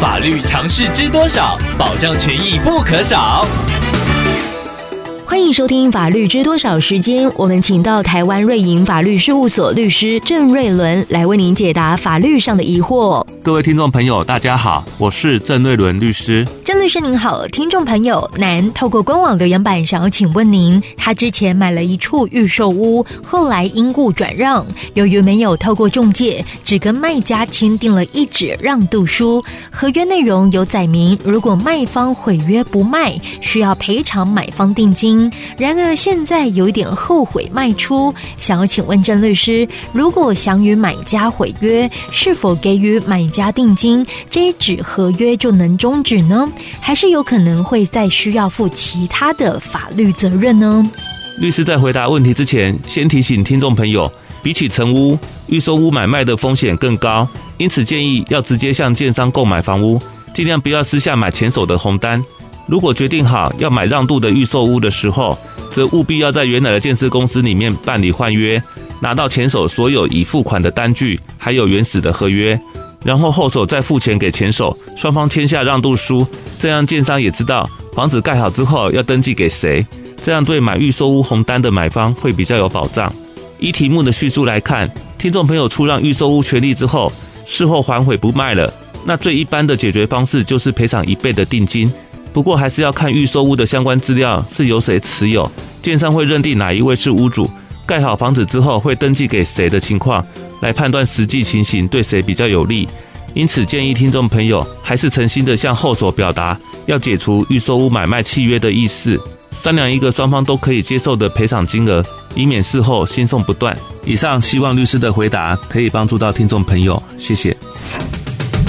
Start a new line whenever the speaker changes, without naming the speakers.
法律常识知多少？保障权益不可少。
欢迎收听《法律知多少》时间，我们请到台湾瑞银法律事务所律师郑瑞伦来为您解答法律上的疑惑。
各位听众朋友，大家好，我是郑瑞伦律师。
郑律师您好，听众朋友南透过官网留言板想要请问您，他之前买了一处预售屋，后来因故转让，由于没有透过中介，只跟卖家签订了一纸让渡书，合约内容有载明，如果卖方毁约不卖，需要赔偿买方定金。然而现在有一点后悔卖出，想要请问郑律师，如果想与买家毁约，是否给予买家定金，这一纸合约就能终止呢？还是有可能会再需要负其他的法律责任呢？
律师在回答问题之前，先提醒听众朋友，比起成屋，预售屋买卖的风险更高，因此建议要直接向建商购买房屋，尽量不要私下买前手的红单。如果决定好要买让渡的预售屋的时候，则务必要在原来的建设公司里面办理换约，拿到前手所有已付款的单据，还有原始的合约，然后后手再付钱给前手，双方签下让渡书，这样建商也知道房子盖好之后要登记给谁，这样对买预售屋红单的买方会比较有保障。依题目的叙述来看，听众朋友出让预售屋权利之后，事后反悔不卖了，那最一般的解决方式就是赔偿一倍的定金。不过还是要看预售屋的相关资料是由谁持有，建商会认定哪一位是屋主，盖好房子之后会登记给谁的情况，来判断实际情形对谁比较有利。因此建议听众朋友还是诚心的向后所表达要解除预售屋买卖契约的意思，商量一个双方都可以接受的赔偿金额，以免事后心送不断。以上希望律师的回答可以帮助到听众朋友，谢谢。